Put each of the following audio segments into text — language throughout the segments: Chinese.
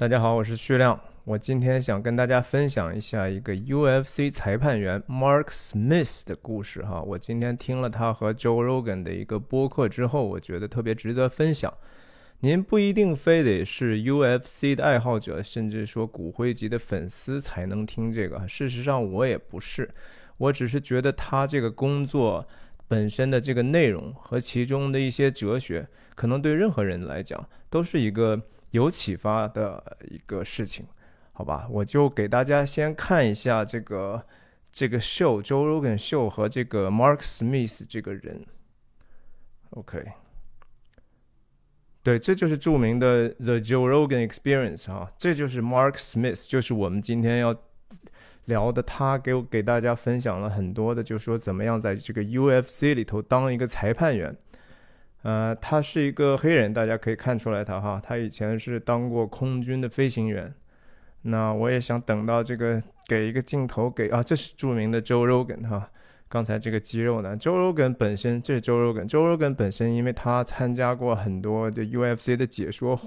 大家好，我是徐亮。我今天想跟大家分享一下一个 UFC 裁判员 Mark Smith 的故事哈。我今天听了他和 Joe Rogan 的一个播客之后，我觉得特别值得分享。您不一定非得是 UFC 的爱好者，甚至说骨灰级的粉丝才能听这个。事实上，我也不是，我只是觉得他这个工作本身的这个内容和其中的一些哲学，可能对任何人来讲都是一个有启发的一个事情。好吧，我就给大家先看一下这个这个秀，Joe Rogan 秀和这个 Mark Smith 这个人。OK，对，这就是著名的 The Joe Rogan Experience 啊，这就是 Mark Smith，就是我们今天要聊的。他给我给大家分享了很多的，就是说怎么样在这个 UFC 里头当一个裁判员。呃，他是一个黑人，大家可以看出来他哈，他以前是当过空军的飞行员。那我也想等到这个给一个镜头给啊，这是著名的 Joe Rogan 哈，刚才这个肌肉男。Joe Rogan 本身这是 Joe Rogan，Joe Rogan 本身因为他参加过很多的 UFC 的解说，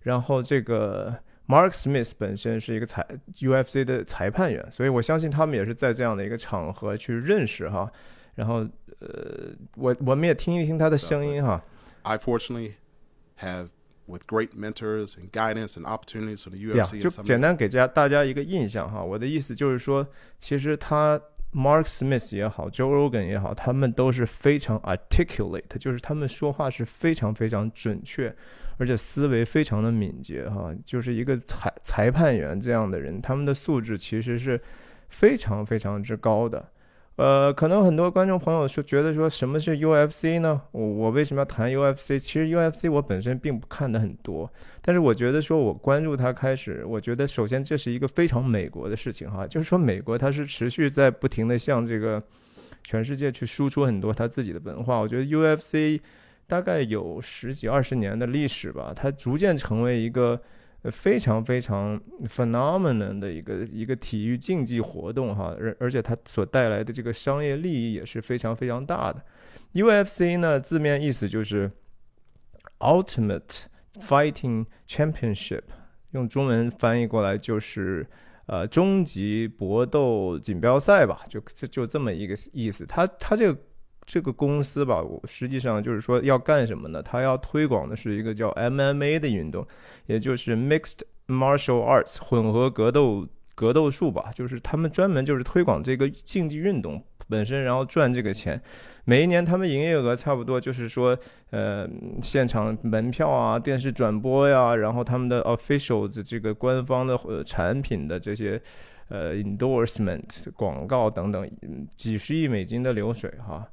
然后这个 Mark Smith 本身是一个裁 UFC 的裁判员，所以我相信他们也是在这样的一个场合去认识哈，然后呃，我我们也听一听他的声音哈。I fortunately have. with great mentors and guidance and opportunities for the UFC. Yeah, 就简单给家大家一个印象哈。我的意思就是说，其实他 Mark Smith 也好，Joe Rogan 也好，他们都是非常 articulate，就是他们说话是非常非常准确，而且思维非常的敏捷哈。就是一个裁裁判员这样的人，他们的素质其实是非常非常之高的。呃，可能很多观众朋友说，觉得说什么是 UFC 呢？我我为什么要谈 UFC？其实 UFC 我本身并不看的很多，但是我觉得说我关注它开始，我觉得首先这是一个非常美国的事情哈，就是说美国它是持续在不停的向这个全世界去输出很多它自己的文化。我觉得 UFC 大概有十几二十年的历史吧，它逐渐成为一个。非常非常 phenomenon 的一个一个体育竞技活动哈，而而且它所带来的这个商业利益也是非常非常大的。UFC 呢，字面意思就是 Ultimate Fighting Championship，用中文翻译过来就是呃终极搏斗锦标赛吧，就就就这么一个意思。它它这个。这个公司吧，实际上就是说要干什么呢？他要推广的是一个叫 MMA 的运动，也就是 Mixed Martial Arts 混合格斗格斗术吧。就是他们专门就是推广这个竞技运动本身，然后赚这个钱。每一年他们营业额差不多就是说，呃，现场门票啊、电视转播呀，然后他们的 officials 这个官方的产品的这些呃 endorsement 广告等等，几十亿美金的流水哈。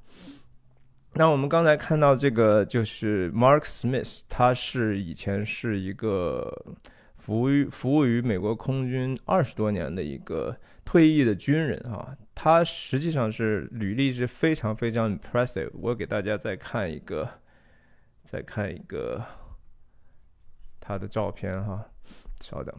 那我们刚才看到这个就是 Mark Smith，他是以前是一个服务于服务于美国空军二十多年的一个退役的军人啊，他实际上是履历是非常非常 impressive。我给大家再看一个，再看一个他的照片哈，稍等。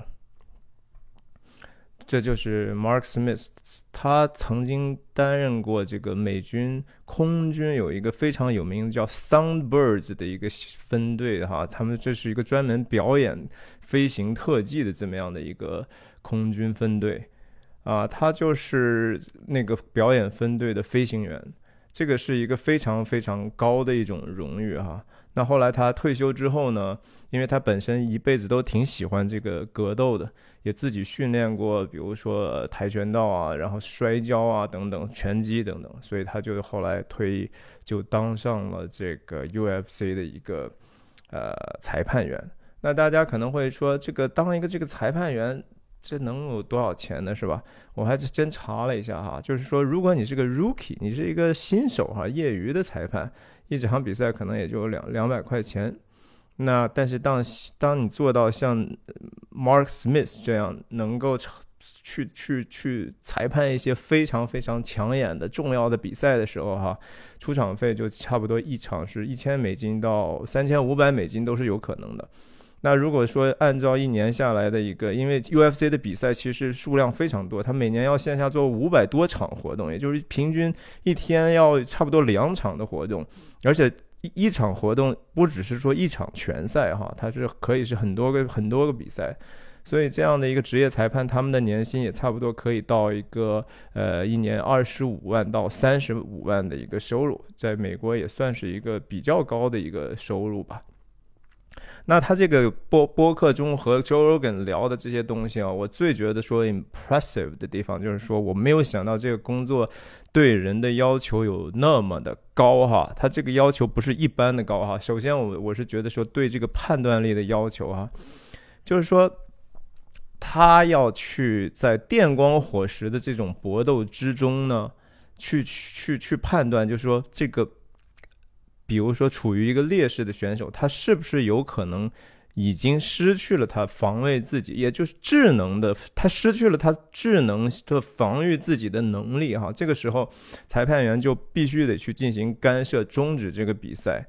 这就是 Mark Smith，他曾经担任过这个美军空军有一个非常有名的叫 Soundbirds 的一个分队哈，他们这是一个专门表演飞行特技的这么样的一个空军分队啊，他就是那个表演分队的飞行员，这个是一个非常非常高的一种荣誉哈。那后来他退休之后呢？因为他本身一辈子都挺喜欢这个格斗的，也自己训练过，比如说跆拳道啊，然后摔跤啊等等，拳击等等，所以他就后来退役，就当上了这个 UFC 的一个呃裁判员。那大家可能会说，这个当一个这个裁判员，这能有多少钱呢？是吧？我还真查了一下哈，就是说，如果你是个 rookie，你是一个新手哈，业余的裁判。一场比赛可能也就两两百块钱，那但是当当你做到像 Mark Smith 这样能够去去去裁判一些非常非常抢眼的重要的比赛的时候，哈，出场费就差不多一场是一千美金到三千五百美金都是有可能的。那如果说按照一年下来的一个，因为 UFC 的比赛其实数量非常多，它每年要线下做五百多场活动，也就是平均一天要差不多两场的活动，而且一一场活动不只是说一场拳赛哈，它是可以是很多个很多个比赛，所以这样的一个职业裁判，他们的年薪也差不多可以到一个呃一年二十五万到三十五万的一个收入，在美国也算是一个比较高的一个收入吧。那他这个播播客中和 Joe Rogan 聊的这些东西啊，我最觉得说 impressive 的地方，就是说我没有想到这个工作对人的要求有那么的高哈。他这个要求不是一般的高哈。首先，我我是觉得说对这个判断力的要求哈，就是说他要去在电光火石的这种搏斗之中呢，去去去判断，就是说这个。比如说，处于一个劣势的选手，他是不是有可能已经失去了他防卫自己，也就是智能的，他失去了他智能的防御自己的能力？哈，这个时候，裁判员就必须得去进行干涉，终止这个比赛。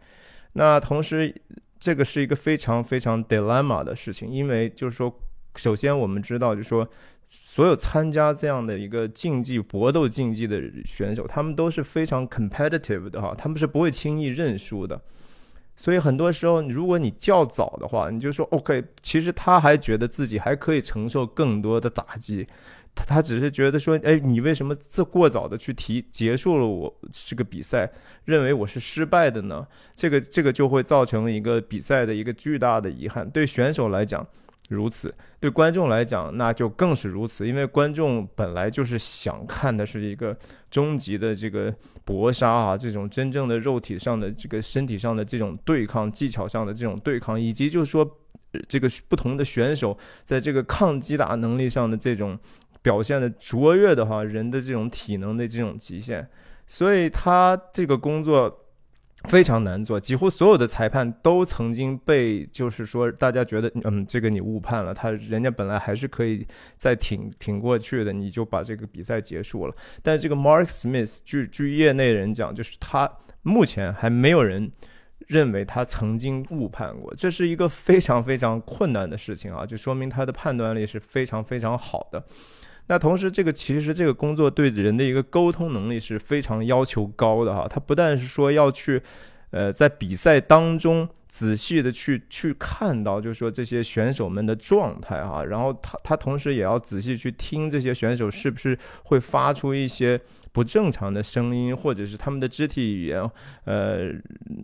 那同时，这个是一个非常非常 dilemma 的事情，因为就是说，首先我们知道，就是说。所有参加这样的一个竞技搏斗竞技的选手，他们都是非常 competitive 的哈，他们是不会轻易认输的。所以很多时候，如果你较早的话，你就说 OK，其实他还觉得自己还可以承受更多的打击，他他只是觉得说，哎，你为什么这过早的去提结束了我这个比赛，认为我是失败的呢？这个这个就会造成一个比赛的一个巨大的遗憾，对选手来讲。如此，对观众来讲，那就更是如此，因为观众本来就是想看的是一个终极的这个搏杀啊，这种真正的肉体上的这个身体上的这种对抗，技巧上的这种对抗，以及就是说，这个不同的选手在这个抗击打能力上的这种表现的卓越的话，人的这种体能的这种极限，所以他这个工作。非常难做，几乎所有的裁判都曾经被，就是说，大家觉得，嗯，这个你误判了，他人家本来还是可以再挺挺过去的，你就把这个比赛结束了。但这个 Mark Smith，据据业内人讲，就是他目前还没有人认为他曾经误判过，这是一个非常非常困难的事情啊，就说明他的判断力是非常非常好的。那同时，这个其实这个工作对人的一个沟通能力是非常要求高的哈。他不但是说要去，呃，在比赛当中仔细的去去看到，就是说这些选手们的状态哈，然后他他同时也要仔细去听这些选手是不是会发出一些。不正常的声音，或者是他们的肢体语言，呃，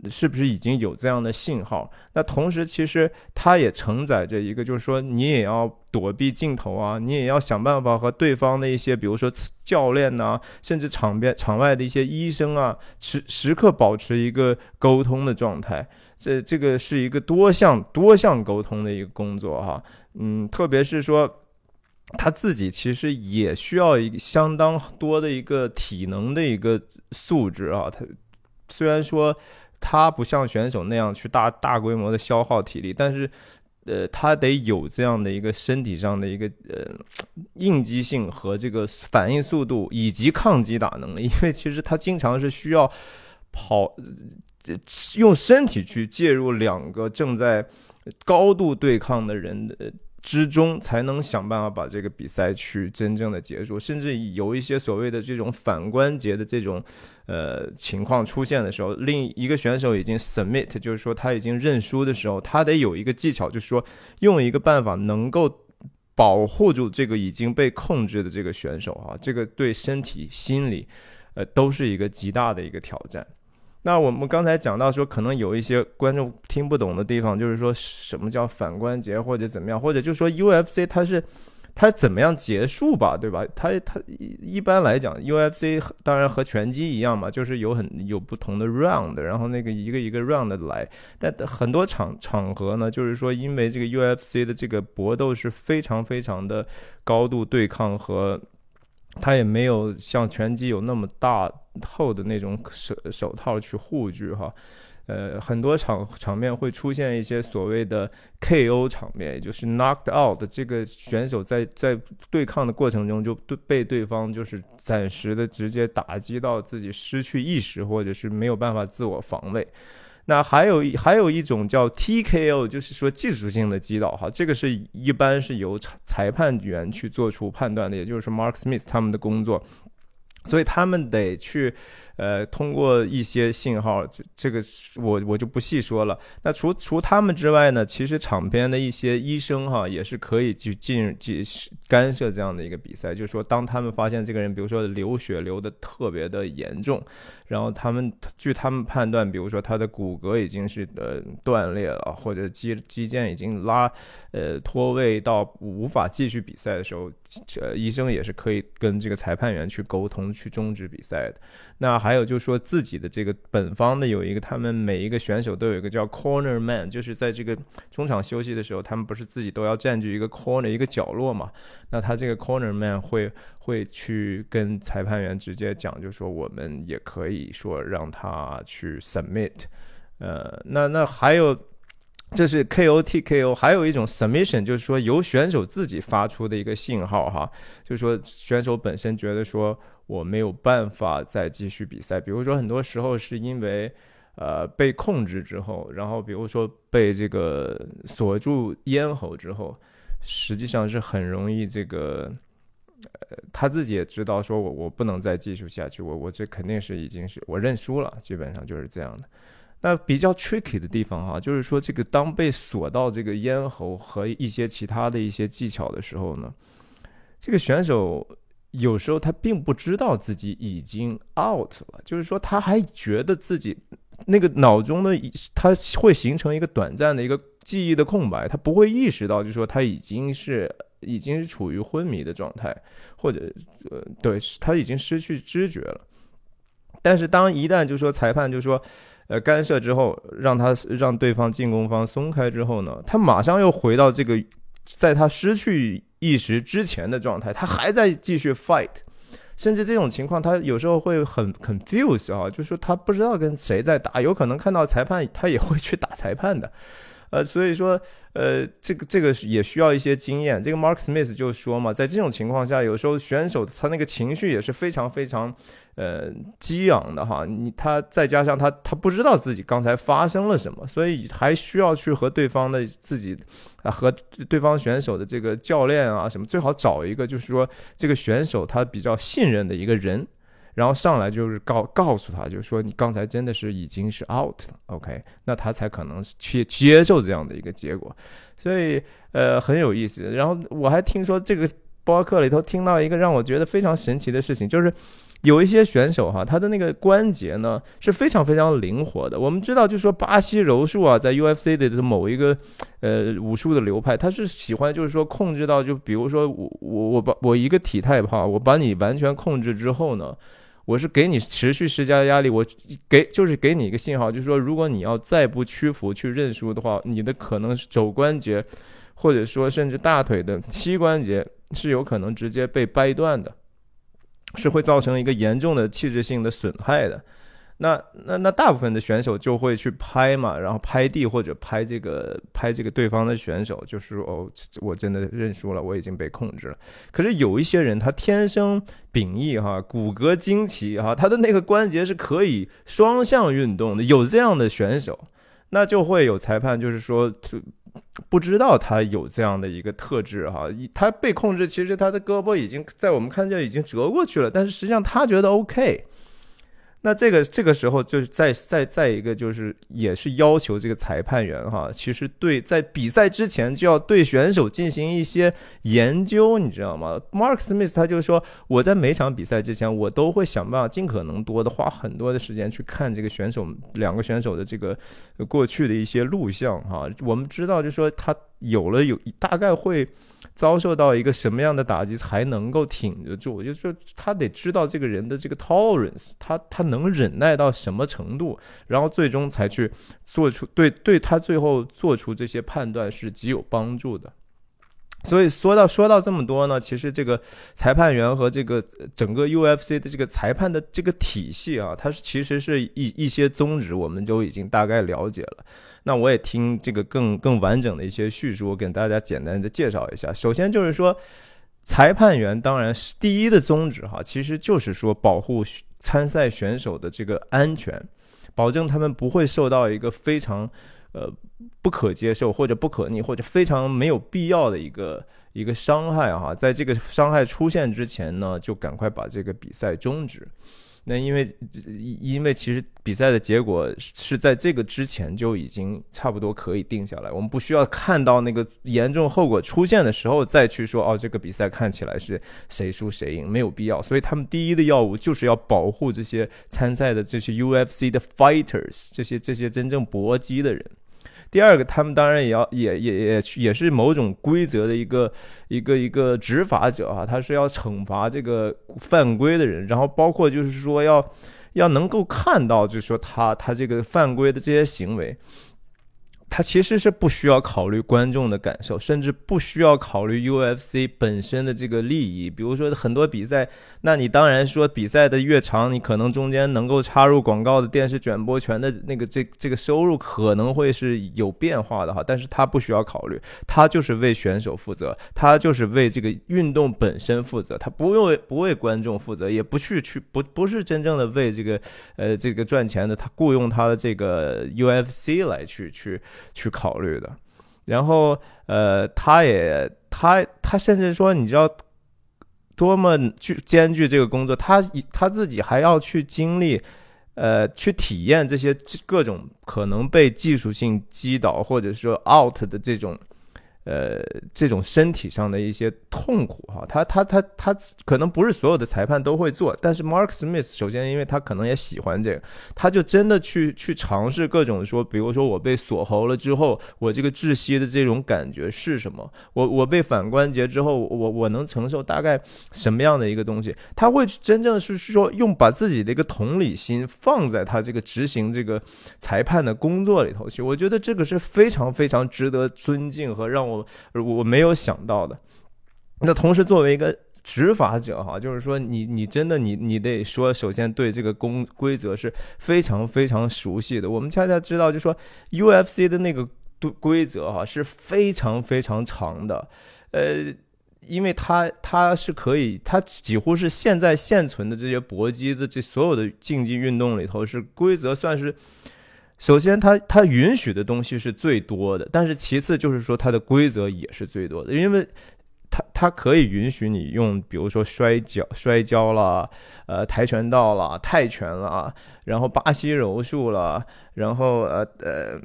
是不是已经有这样的信号？那同时，其实它也承载着一个，就是说，你也要躲避镜头啊，你也要想办法和对方的一些，比如说教练呐，甚至场边场外的一些医生啊，时时刻保持一个沟通的状态。这这个是一个多项多项沟通的一个工作哈，嗯，特别是说。他自己其实也需要一个相当多的一个体能的一个素质啊。他虽然说他不像选手那样去大大规模的消耗体力，但是呃，他得有这样的一个身体上的一个呃应激性和这个反应速度以及抗击打能力。因为其实他经常是需要跑，用身体去介入两个正在高度对抗的人的。之中才能想办法把这个比赛去真正的结束，甚至有一些所谓的这种反关节的这种呃情况出现的时候，另一个选手已经 submit，就是说他已经认输的时候，他得有一个技巧，就是说用一个办法能够保护住这个已经被控制的这个选手啊，这个对身体、心理呃都是一个极大的一个挑战。那我们刚才讲到说，可能有一些观众听不懂的地方，就是说什么叫反关节或者怎么样，或者就说 UFC 它是它怎么样结束吧，对吧？它它一般来讲，UFC 当然和拳击一样嘛，就是有很有不同的 round，然后那个一个一个 round 来。但很多场场合呢，就是说因为这个 UFC 的这个搏斗是非常非常的高度对抗和。他也没有像拳击有那么大厚的那种手手套去护具哈，呃，很多场场面会出现一些所谓的 KO 场面，也就是 knocked out，这个选手在在对抗的过程中就对被对方就是暂时的直接打击到自己失去意识，或者是没有办法自我防卫。那还有还有一种叫 TKO，就是说技术性的击倒哈，这个是一般是由裁判员去做出判断的，也就是 Mark Smith 他们的工作，所以他们得去呃，通过一些信号，这这个我我就不细说了。那除除他们之外呢，其实场边的一些医生哈，也是可以去进进干涉这样的一个比赛。就是说，当他们发现这个人，比如说流血流的特别的严重，然后他们据他们判断，比如说他的骨骼已经是呃断裂了，或者肌肌腱已经拉呃脱位到无法继续比赛的时候，呃，医生也是可以跟这个裁判员去沟通，去终止比赛的。那还有就是说自己的这个本方的有一个，他们每一个选手都有一个叫 corner man，就是在这个中场休息的时候，他们不是自己都要占据一个 corner 一个角落嘛？那他这个 corner man 会会去跟裁判员直接讲，就说我们也可以说让他去 submit。呃，那那还有。这是 KOTKO，还有一种 submission，就是说由选手自己发出的一个信号哈，就是说选手本身觉得说我没有办法再继续比赛，比如说很多时候是因为呃被控制之后，然后比如说被这个锁住咽喉之后，实际上是很容易这个呃他自己也知道说我我不能再继续下去，我我这肯定是已经是我认输了，基本上就是这样的。那比较 tricky 的地方哈，就是说这个当被锁到这个咽喉和一些其他的一些技巧的时候呢，这个选手有时候他并不知道自己已经 out 了，就是说他还觉得自己那个脑中的他会形成一个短暂的一个记忆的空白，他不会意识到，就是说他已经是已经是处于昏迷的状态，或者呃，对他已经失去知觉了。但是当一旦就说裁判就说。呃，干涉之后，让他让对方进攻方松开之后呢，他马上又回到这个，在他失去意识之前的状态，他还在继续 fight，甚至这种情况，他有时候会很 confuse 啊，就是说他不知道跟谁在打，有可能看到裁判，他也会去打裁判的。呃，所以说，呃，这个这个也需要一些经验。这个 Mark Smith 就说嘛，在这种情况下，有时候选手他那个情绪也是非常非常，呃，激昂的哈。你他再加上他他不知道自己刚才发生了什么，所以还需要去和对方的自己啊和对方选手的这个教练啊什么，最好找一个就是说这个选手他比较信任的一个人。然后上来就是告告诉他，就是说你刚才真的是已经是 out 了，OK，那他才可能去接受这样的一个结果，所以呃很有意思。然后我还听说这个播客里头听到一个让我觉得非常神奇的事情，就是有一些选手哈，他的那个关节呢是非常非常灵活的。我们知道，就是说巴西柔术啊，在 UFC 的某一个呃武术的流派，他是喜欢就是说控制到，就比如说我我我把我一个体态哈，我把你完全控制之后呢。我是给你持续施加压力，我给就是给你一个信号，就是说，如果你要再不屈服去认输的话，你的可能肘关节，或者说甚至大腿的膝关节是有可能直接被掰断的，是会造成一个严重的器质性的损害的。那那那大部分的选手就会去拍嘛，然后拍地或者拍这个拍这个对方的选手，就是哦，我真的认输了，我已经被控制了。可是有一些人他天生秉异哈，骨骼惊奇哈，他的那个关节是可以双向运动的，有这样的选手，那就会有裁判就是说不知道他有这样的一个特质哈，他被控制，其实他的胳膊已经在我们看见已经折过去了，但是实际上他觉得 OK。那这个这个时候就是再再再一个就是也是要求这个裁判员哈，其实对在比赛之前就要对选手进行一些研究，你知道吗？Mark Smith 他就说，我在每场比赛之前，我都会想办法尽可能多的花很多的时间去看这个选手两个选手的这个过去的一些录像哈。我们知道，就说他有了有大概会。遭受到一个什么样的打击才能够挺得住？就是说，他得知道这个人的这个 tolerance，他他能忍耐到什么程度，然后最终才去做出对对他最后做出这些判断是极有帮助的。所以说到说到这么多呢，其实这个裁判员和这个整个 UFC 的这个裁判的这个体系啊，它是其实是一一些宗旨，我们就已经大概了解了。那我也听这个更更完整的一些叙述，我给大家简单的介绍一下。首先就是说，裁判员当然是第一的宗旨哈，其实就是说保护参赛选手的这个安全，保证他们不会受到一个非常呃不可接受或者不可逆或者非常没有必要的一个一个伤害哈。在这个伤害出现之前呢，就赶快把这个比赛终止。那因为因为其实比赛的结果是在这个之前就已经差不多可以定下来，我们不需要看到那个严重后果出现的时候再去说哦，这个比赛看起来是谁输谁赢，没有必要。所以他们第一的药物就是要保护这些参赛的这些 UFC 的 fighters，这些这些真正搏击的人。第二个，他们当然也要也也也也是某种规则的一个一个一个执法者啊，他是要惩罚这个犯规的人，然后包括就是说要要能够看到，就是说他他这个犯规的这些行为。他其实是不需要考虑观众的感受，甚至不需要考虑 UFC 本身的这个利益。比如说很多比赛，那你当然说比赛的越长，你可能中间能够插入广告的电视转播权的那个这这个收入可能会是有变化的哈。但是他不需要考虑，他就是为选手负责，他就是为这个运动本身负责，他不用不为观众负责，也不去去不不是真正的为这个呃这个赚钱的，他雇佣他的这个 UFC 来去去。去考虑的，然后呃，他也他他甚至说，你知道多么具艰巨这个工作，他他自己还要去经历，呃，去体验这些各种可能被技术性击倒或者说 out 的这种。呃，这种身体上的一些痛苦哈，他他他他可能不是所有的裁判都会做，但是 Mark Smith 首先因为他可能也喜欢这个，他就真的去去尝试各种说，比如说我被锁喉了之后，我这个窒息的这种感觉是什么？我我被反关节之后，我我能承受大概什么样的一个东西？他会真正是说用把自己的一个同理心放在他这个执行这个裁判的工作里头去，我觉得这个是非常非常值得尊敬和让我。我我没有想到的。那同时，作为一个执法者哈，就是说，你你真的你你得说，首先对这个公规则是非常非常熟悉的。我们恰恰知道，就说 UFC 的那个规则哈是非常非常长的，呃，因为它它是可以，它几乎是现在现存的这些搏击的这所有的竞技运动里头是规则算是。首先，它它允许的东西是最多的，但是其次就是说它的规则也是最多的，因为它它可以允许你用，比如说摔跤、摔跤啦，呃，跆拳道啦、泰拳啦，然后巴西柔术啦，然后呃呃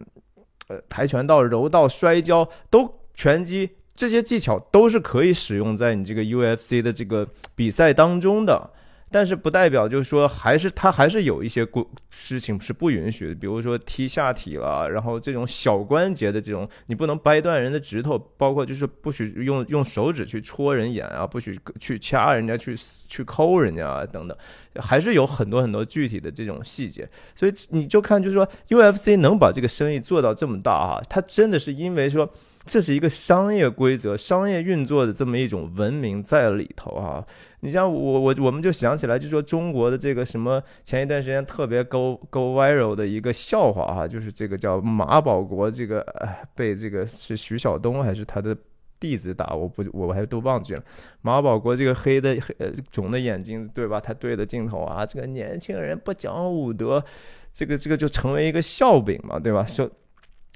呃跆拳道、柔道、摔跤都拳击这些技巧都是可以使用在你这个 UFC 的这个比赛当中的。但是不代表就是说，还是他还是有一些规事情是不允许的，比如说踢下体了，然后这种小关节的这种，你不能掰断人的指头，包括就是不许用用手指去戳人眼啊，不许去掐人家，去去抠人家啊等等，还是有很多很多具体的这种细节。所以你就看，就是说 UFC 能把这个生意做到这么大啊，它真的是因为说这是一个商业规则、商业运作的这么一种文明在里头啊。你像我我我们就想起来，就说中国的这个什么前一段时间特别 go go viral 的一个笑话哈，就是这个叫马保国这个被这个是徐晓东还是他的弟子打，我不我还都忘记了。马保国这个黑的黑呃肿的眼睛对吧？他对着镜头啊，这个年轻人不讲武德，这个这个就成为一个笑柄嘛，对吧？说。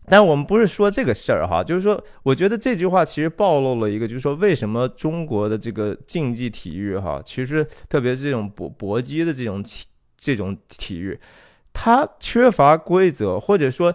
但我们不是说这个事儿哈，就是说，我觉得这句话其实暴露了一个，就是说，为什么中国的这个竞技体育哈，其实特别是这种搏搏击的这种体这种体育，它缺乏规则，或者说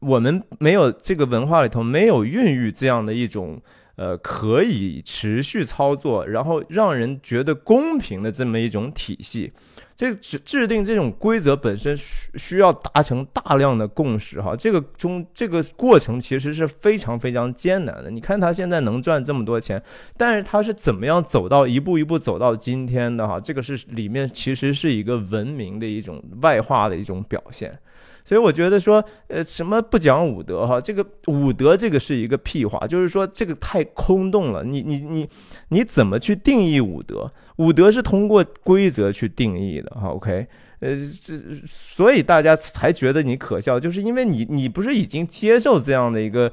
我们没有这个文化里头没有孕育这样的一种呃可以持续操作，然后让人觉得公平的这么一种体系。这制制定这种规则本身需需要达成大量的共识哈，这个中这个过程其实是非常非常艰难的。你看他现在能赚这么多钱，但是他是怎么样走到一步一步走到今天的哈？这个是里面其实是一个文明的一种外化的一种表现。所以我觉得说，呃，什么不讲武德哈？这个武德这个是一个屁话，就是说这个太空洞了。你你你你怎么去定义武德？武德是通过规则去定义的哈。OK，呃，这所以大家才觉得你可笑，就是因为你你不是已经接受这样的一个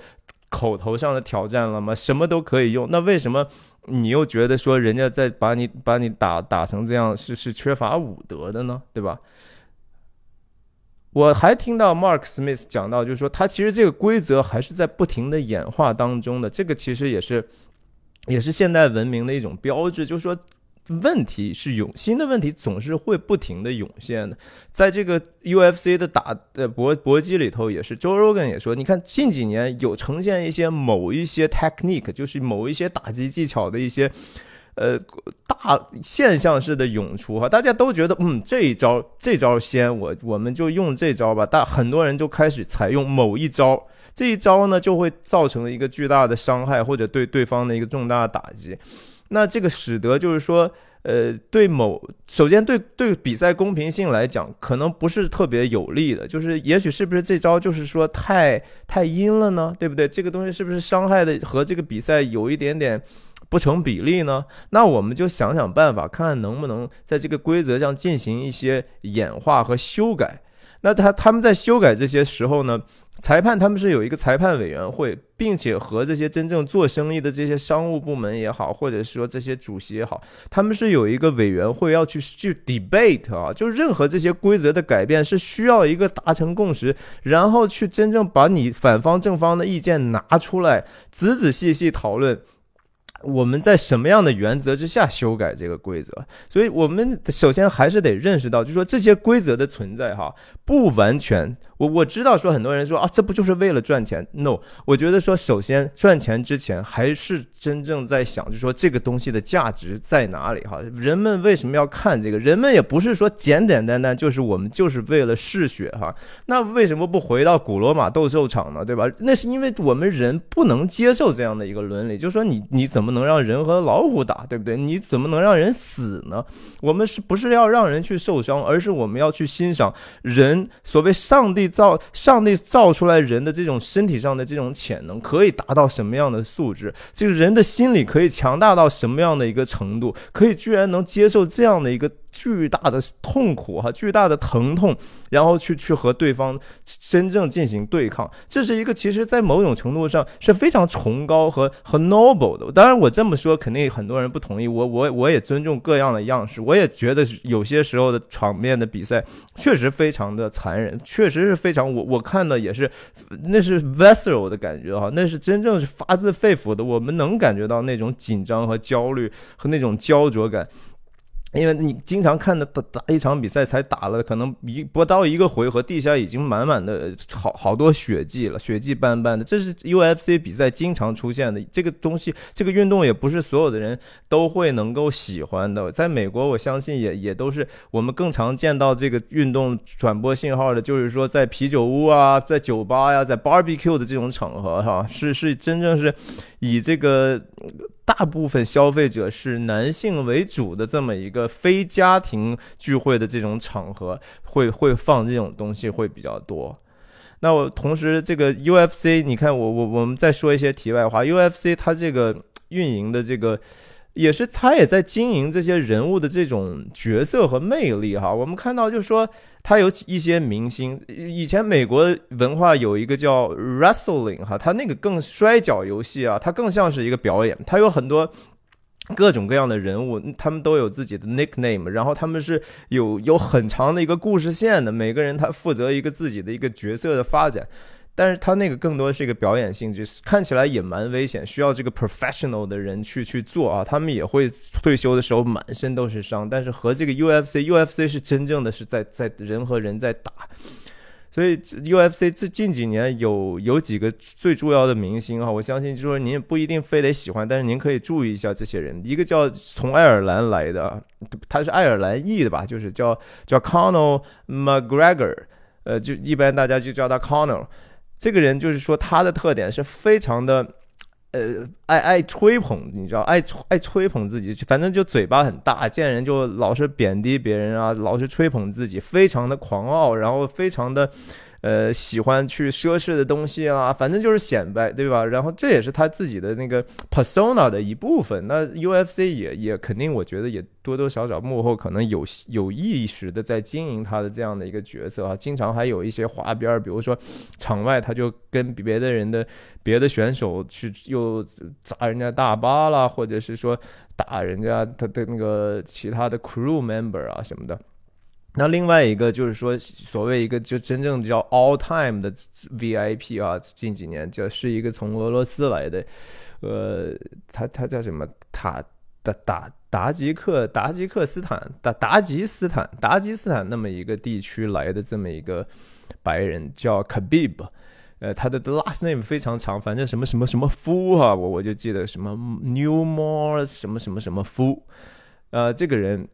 口头上的挑战了吗？什么都可以用，那为什么你又觉得说人家在把你把你打打成这样是是缺乏武德的呢？对吧？我还听到 Mark Smith 讲到，就是说他其实这个规则还是在不停的演化当中的。这个其实也是，也是现代文明的一种标志。就是说，问题是涌，新的问题总是会不停的涌现的。在这个 UFC 的打的搏搏击里头，也是 Joe Rogan 也说，你看近几年有呈现一些某一些 technique，就是某一些打击技巧的一些呃大现象式的涌出哈，大家都觉得嗯这一招这招先，我我们就用这招吧，但很多人就开始采用某一招。这一招呢，就会造成一个巨大的伤害，或者对对方的一个重大的打击。那这个使得就是说，呃，对某首先对对比赛公平性来讲，可能不是特别有利的。就是也许是不是这招就是说太太阴了呢？对不对？这个东西是不是伤害的和这个比赛有一点点不成比例呢？那我们就想想办法，看看能不能在这个规则上进行一些演化和修改。那他他们在修改这些时候呢？裁判他们是有一个裁判委员会，并且和这些真正做生意的这些商务部门也好，或者说这些主席也好，他们是有一个委员会要去去 debate 啊，就任何这些规则的改变是需要一个达成共识，然后去真正把你反方正方的意见拿出来，仔仔细细讨论。我们在什么样的原则之下修改这个规则？所以我们首先还是得认识到，就说这些规则的存在，哈，不完全。我我知道说很多人说啊，这不就是为了赚钱？No，我觉得说首先赚钱之前还是真正在想，就说这个东西的价值在哪里？哈，人们为什么要看这个？人们也不是说简简单单就是我们就是为了嗜血哈。那为什么不回到古罗马斗兽场呢？对吧？那是因为我们人不能接受这样的一个伦理，就是说你你怎么么能让人和老虎打，对不对？你怎么能让人死呢？我们是不是要让人去受伤，而是我们要去欣赏人所谓上帝。造上帝造出来人的这种身体上的这种潜能，可以达到什么样的素质？这个人的心理可以强大到什么样的一个程度？可以居然能接受这样的一个。巨大的痛苦哈，巨大的疼痛，然后去去和对方真正进行对抗，这是一个其实，在某种程度上是非常崇高和和 noble 的。当然，我这么说肯定很多人不同意，我我我也尊重各样的样式，我也觉得有些时候的场面的比赛确实非常的残忍，确实是非常我我看的也是，那是 visceral 的感觉哈，那是真正是发自肺腑的，我们能感觉到那种紧张和焦虑和那种焦灼感。因为你经常看的打打一场比赛才打了可能一不到一个回合，地下已经满满的好好多血迹了，血迹斑斑的。这是 UFC 比赛经常出现的这个东西，这个运动也不是所有的人都会能够喜欢的。在美国，我相信也也都是我们更常见到这个运动传播信号的，就是说在啤酒屋啊，在酒吧呀，在 barbecue 的这种场合哈，是是真正是以这个。大部分消费者是男性为主的这么一个非家庭聚会的这种场合，会会放这种东西会比较多。那我同时这个 UFC，你看我我我们再说一些题外话，UFC 它这个运营的这个。也是他也在经营这些人物的这种角色和魅力哈。我们看到就是说，他有一些明星，以前美国文化有一个叫 wrestling 哈，他那个更摔跤游戏啊，它更像是一个表演。他有很多各种各样的人物，他们都有自己的 nickname，然后他们是有有很长的一个故事线的，每个人他负责一个自己的一个角色的发展。但是他那个更多是一个表演性质，看起来也蛮危险，需要这个 professional 的人去去做啊。他们也会退休的时候满身都是伤，但是和这个 UFC，UFC 是真正的是在在人和人在打。所以 UFC 这近几年有有几个最重要的明星哈，我相信就是说您不一定非得喜欢，但是您可以注意一下这些人。一个叫从爱尔兰来的，他是爱尔兰裔的吧，就是叫叫 Conor McGregor，呃，就一般大家就叫他 Conor。这个人就是说，他的特点是非常的，呃，爱爱吹捧，你知道，爱爱吹捧自己，反正就嘴巴很大，见人就老是贬低别人啊，老是吹捧自己，非常的狂傲，然后非常的。呃，喜欢去奢侈的东西啊，反正就是显摆，对吧？然后这也是他自己的那个 persona 的一部分。那 UFC 也也肯定，我觉得也多多少少幕后可能有有意识的在经营他的这样的一个角色啊。经常还有一些花边，比如说场外他就跟别的人的别的选手去又砸人家大巴啦，或者是说打人家他的那个其他的 crew member 啊什么的。那另外一个就是说，所谓一个就真正叫 all time 的 VIP 啊，近几年就是一个从俄罗斯来的，呃，他他叫什么？塔达达达吉克达吉克斯坦达达吉斯坦达吉斯坦那么一个地区来的这么一个白人叫 Khabib，呃，他的 last name 非常长，反正什么什么什么夫哈，我我就记得什么 Newmore 什么什么什么夫，呃，这个人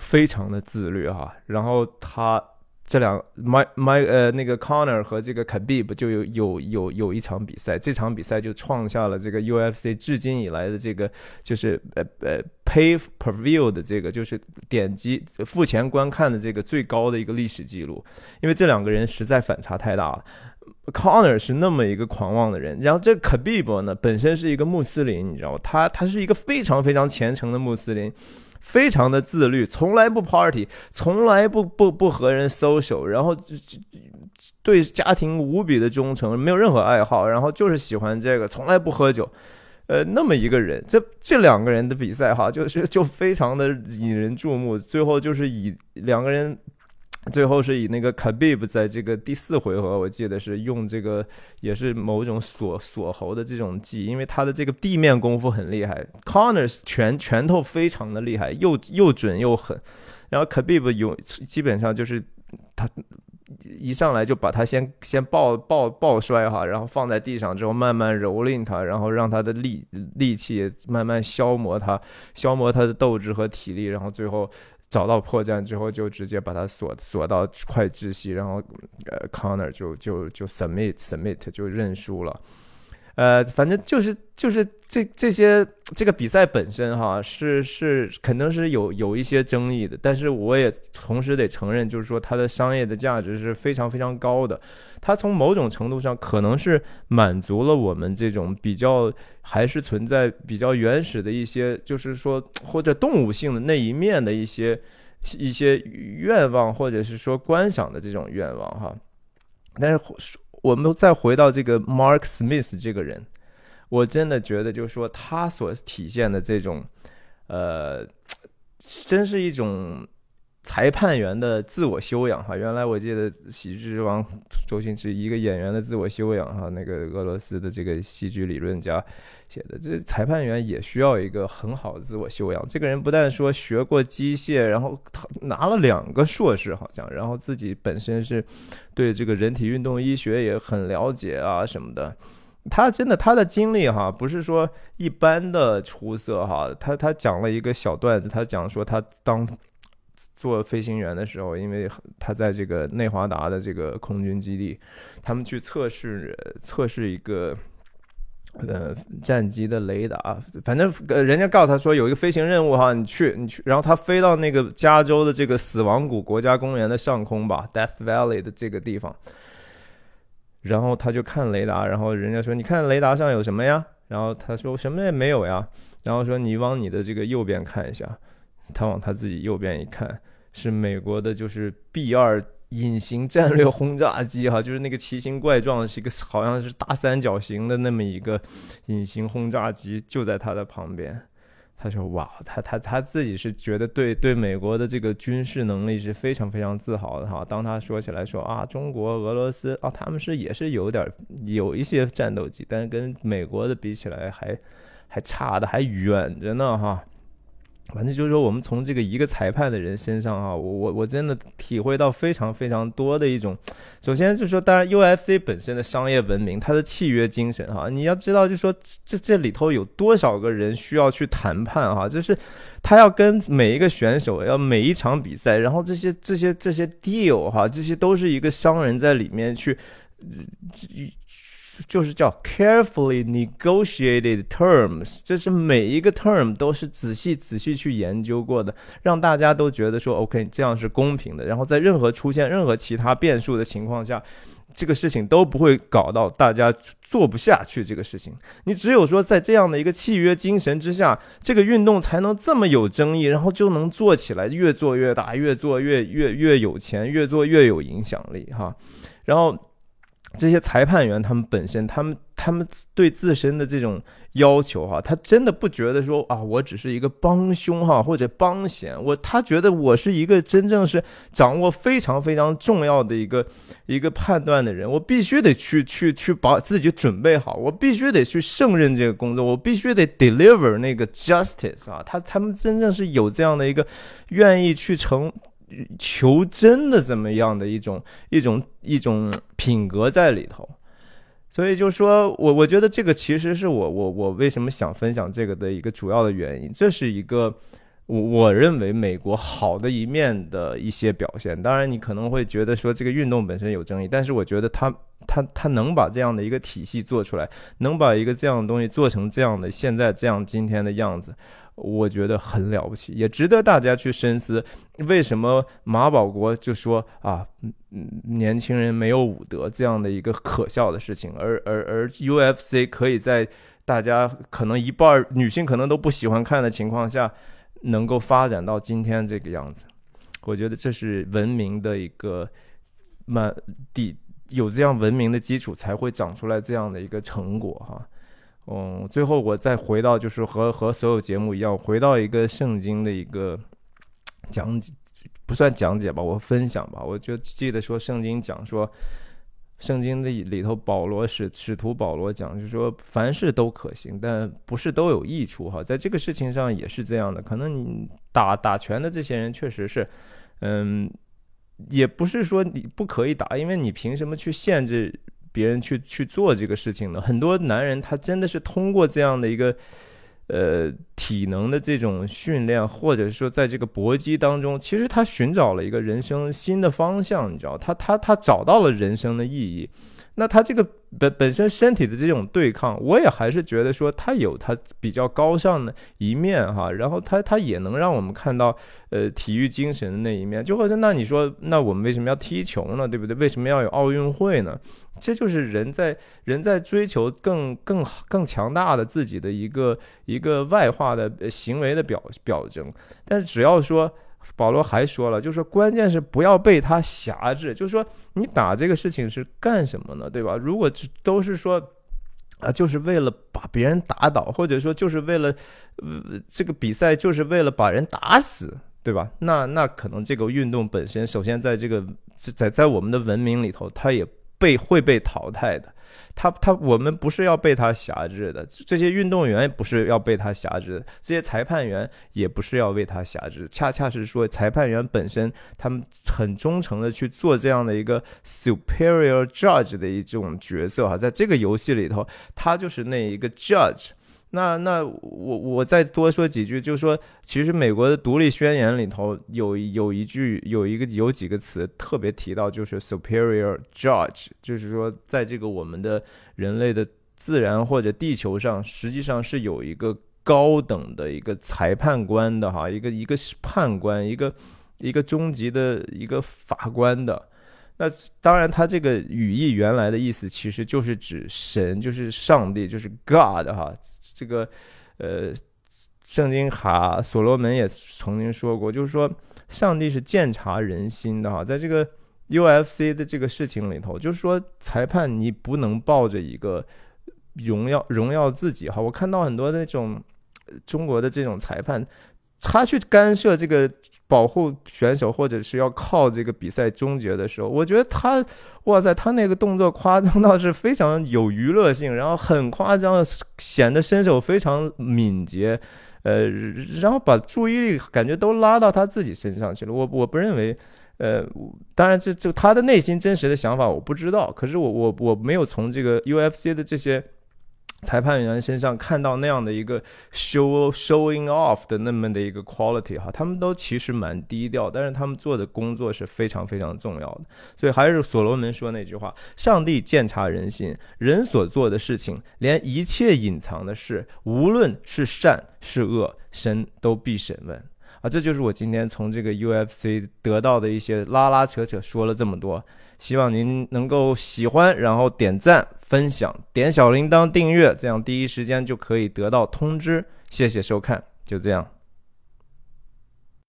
非常的自律哈，然后他。这两 My My 呃那个 Connor 和这个 Khabib 就有有有有一场比赛，这场比赛就创下了这个 UFC 至今以来的这个就是呃呃 Pay Per View 的这个就是点击付钱观看的这个最高的一个历史记录，因为这两个人实在反差太大了。Connor 是那么一个狂妄的人，然后这 Khabib 呢本身是一个穆斯林，你知道吗？他他是一个非常非常虔诚的穆斯林。非常的自律，从来不 party，从来不不不和人 social，然后对家庭无比的忠诚，没有任何爱好，然后就是喜欢这个，从来不喝酒，呃，那么一个人，这这两个人的比赛哈，就是就非常的引人注目，最后就是以两个人。最后是以那个 Khabib 在这个第四回合，我记得是用这个也是某种锁锁喉的这种技，因为他的这个地面功夫很厉害，Connors 拳拳头非常的厉害，又又准又狠，然后 Khabib 有基本上就是他一上来就把他先先抱抱抱摔哈，然后放在地上之后慢慢蹂躏他，然后让他的力力气慢慢消磨他，消磨他的斗志和体力，然后最后。找到破绽之后，就直接把它锁锁到快窒息，然后呃，Connor 就就就 submit submit 就认输了。呃，反正就是就是这这些这个比赛本身哈是是肯定是有有一些争议的，但是我也同时得承认，就是说它的商业的价值是非常非常高的。它从某种程度上可能是满足了我们这种比较还是存在比较原始的一些，就是说或者动物性的那一面的一些一些愿望，或者是说观赏的这种愿望哈。但是。我们再回到这个 Mark Smith 这个人，我真的觉得，就是说他所体现的这种，呃，真是一种裁判员的自我修养哈。原来我记得《喜剧之王》周星驰一个演员的自我修养哈，那个俄罗斯的这个戏剧理论家。写的这裁判员也需要一个很好的自我修养。这个人不但说学过机械，然后他拿了两个硕士，好像，然后自己本身是对这个人体运动医学也很了解啊什么的。他真的他的经历哈，不是说一般的出色哈。他他讲了一个小段子，他讲说他当做飞行员的时候，因为他在这个内华达的这个空军基地，他们去测试测试一个。呃，战机的雷达，反正，人家告诉他说有一个飞行任务哈，你去，你去，然后他飞到那个加州的这个死亡谷国家公园的上空吧，Death Valley 的这个地方，然后他就看雷达，然后人家说你看雷达上有什么呀？然后他说什么也没有呀，然后说你往你的这个右边看一下，他往他自己右边一看，是美国的，就是 B 二。隐形战略轰炸机，哈，就是那个奇形怪状，是一个好像是大三角形的那么一个隐形轰炸机，就在他的旁边。他说：“哇，他他他自己是觉得对对美国的这个军事能力是非常非常自豪的哈。当他说起来说啊，中国、俄罗斯啊，他们是也是有点有一些战斗机，但是跟美国的比起来还还差的还远着呢哈。”反正就是说，我们从这个一个裁判的人身上啊，我我我真的体会到非常非常多的一种。首先就是说，当然 UFC 本身的商业文明，它的契约精神哈，你要知道，就说这这里头有多少个人需要去谈判哈，就是他要跟每一个选手要每一场比赛，然后这些这些这些 deal 哈，这些都是一个商人在里面去。就是叫 carefully negotiated terms，这是每一个 term 都是仔细仔细去研究过的，让大家都觉得说 OK，这样是公平的。然后在任何出现任何其他变数的情况下，这个事情都不会搞到大家做不下去。这个事情，你只有说在这样的一个契约精神之下，这个运动才能这么有争议，然后就能做起来，越做越大，越做越越越有钱，越做越有影响力哈。然后。这些裁判员，他们本身，他们。他们对自身的这种要求哈，他真的不觉得说啊，我只是一个帮凶哈或者帮闲，我他觉得我是一个真正是掌握非常非常重要的一个一个判断的人，我必须得去去去把自己准备好，我必须得去胜任这个工作，我必须得 deliver 那个 justice 啊，他他们真正是有这样的一个愿意去成。求真的这么样的一种一种一种品格在里头，所以就说我我觉得这个其实是我我我为什么想分享这个的一个主要的原因，这是一个我我认为美国好的一面的一些表现。当然，你可能会觉得说这个运动本身有争议，但是我觉得他他他能把这样的一个体系做出来，能把一个这样的东西做成这样的现在这样今天的样子。我觉得很了不起，也值得大家去深思。为什么马保国就说啊，年轻人没有武德这样的一个可笑的事情，而而而 UFC 可以在大家可能一半女性可能都不喜欢看的情况下，能够发展到今天这个样子？我觉得这是文明的一个满底有这样文明的基础，才会长出来这样的一个成果哈。嗯，最后我再回到，就是和和所有节目一样，回到一个圣经的一个讲解，不算讲解吧，我分享吧。我就记得说，圣经讲说，圣经的里头，保罗使使徒保罗讲，就说，凡事都可行，但不是都有益处哈。在这个事情上也是这样的，可能你打打拳的这些人确实是，嗯，也不是说你不可以打，因为你凭什么去限制？别人去去做这个事情的很多男人，他真的是通过这样的一个呃体能的这种训练，或者说在这个搏击当中，其实他寻找了一个人生新的方向，你知道，他他他找到了人生的意义。那他这个本本身身体的这种对抗，我也还是觉得说他有他比较高尚的一面哈，然后他他也能让我们看到呃体育精神的那一面。就好像那你说，那我们为什么要踢球呢？对不对？为什么要有奥运会呢？这就是人在人在追求更更更强大的自己的一个一个外化的行为的表表征。但是只要说。保罗还说了，就是关键是不要被他辖制。就是说，你打这个事情是干什么呢？对吧？如果这都是说，啊，就是为了把别人打倒，或者说就是为了，呃，这个比赛就是为了把人打死，对吧？那那可能这个运动本身，首先在这个在在我们的文明里头，它也被会被淘汰的。他他，我们不是要被他辖制的，这些运动员不是要被他辖制的，这些裁判员也不是要为他辖制，恰恰是说裁判员本身，他们很忠诚的去做这样的一个 superior judge 的一种角色哈，在这个游戏里头，他就是那一个 judge。那那我我再多说几句，就是说，其实美国的独立宣言里头有有一句有一个有几个词特别提到，就是 superior judge，就是说，在这个我们的人类的自然或者地球上，实际上是有一个高等的一个裁判官的哈，一个一个判官，一个一个终极的一个法官的。那当然，他这个语义原来的意思其实就是指神，就是上帝，就是 God 哈。这个，呃，圣经卡所罗门也曾经说过，就是说上帝是鉴察人心的哈。在这个 UFC 的这个事情里头，就是说裁判你不能抱着一个荣耀荣耀自己哈。我看到很多那种中国的这种裁判，他去干涉这个。保护选手，或者是要靠这个比赛终结的时候，我觉得他，哇塞，他那个动作夸张到是非常有娱乐性，然后很夸张，显得身手非常敏捷，呃，然后把注意力感觉都拉到他自己身上去了。我我不认为，呃，当然这这他的内心真实的想法我不知道，可是我我我没有从这个 UFC 的这些。裁判员身上看到那样的一个 show showing off 的那么的一个 quality 哈，他们都其实蛮低调，但是他们做的工作是非常非常重要的。所以还是所罗门说那句话：上帝鉴察人心，人所做的事情，连一切隐藏的事，无论是善是恶，神都必审问。啊，这就是我今天从这个 UFC 得到的一些拉拉扯扯，说了这么多。希望您能够喜欢，然后点赞、分享、点小铃铛、订阅，这样第一时间就可以得到通知。谢谢收看，就这样。